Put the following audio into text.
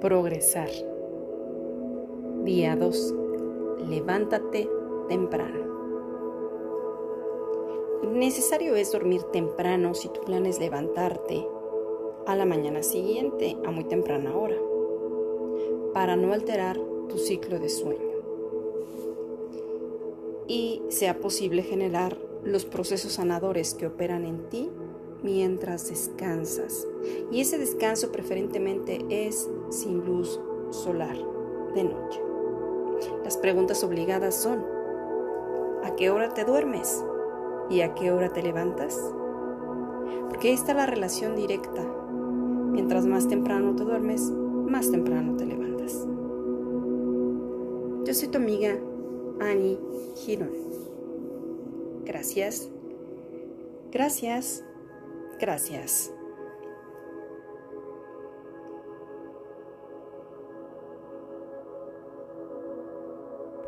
Progresar. Día 2. Levántate temprano. Necesario es dormir temprano si tu plan es levantarte a la mañana siguiente a muy temprana hora, para no alterar tu ciclo de sueño y sea posible generar los procesos sanadores que operan en ti mientras descansas. Y ese descanso preferentemente es sin luz solar de noche. Las preguntas obligadas son, ¿a qué hora te duermes? ¿Y a qué hora te levantas? Porque esta es la relación directa. Mientras más temprano te duermes, más temprano te levantas. Yo soy tu amiga Annie Giron. Gracias. Gracias. Gracias.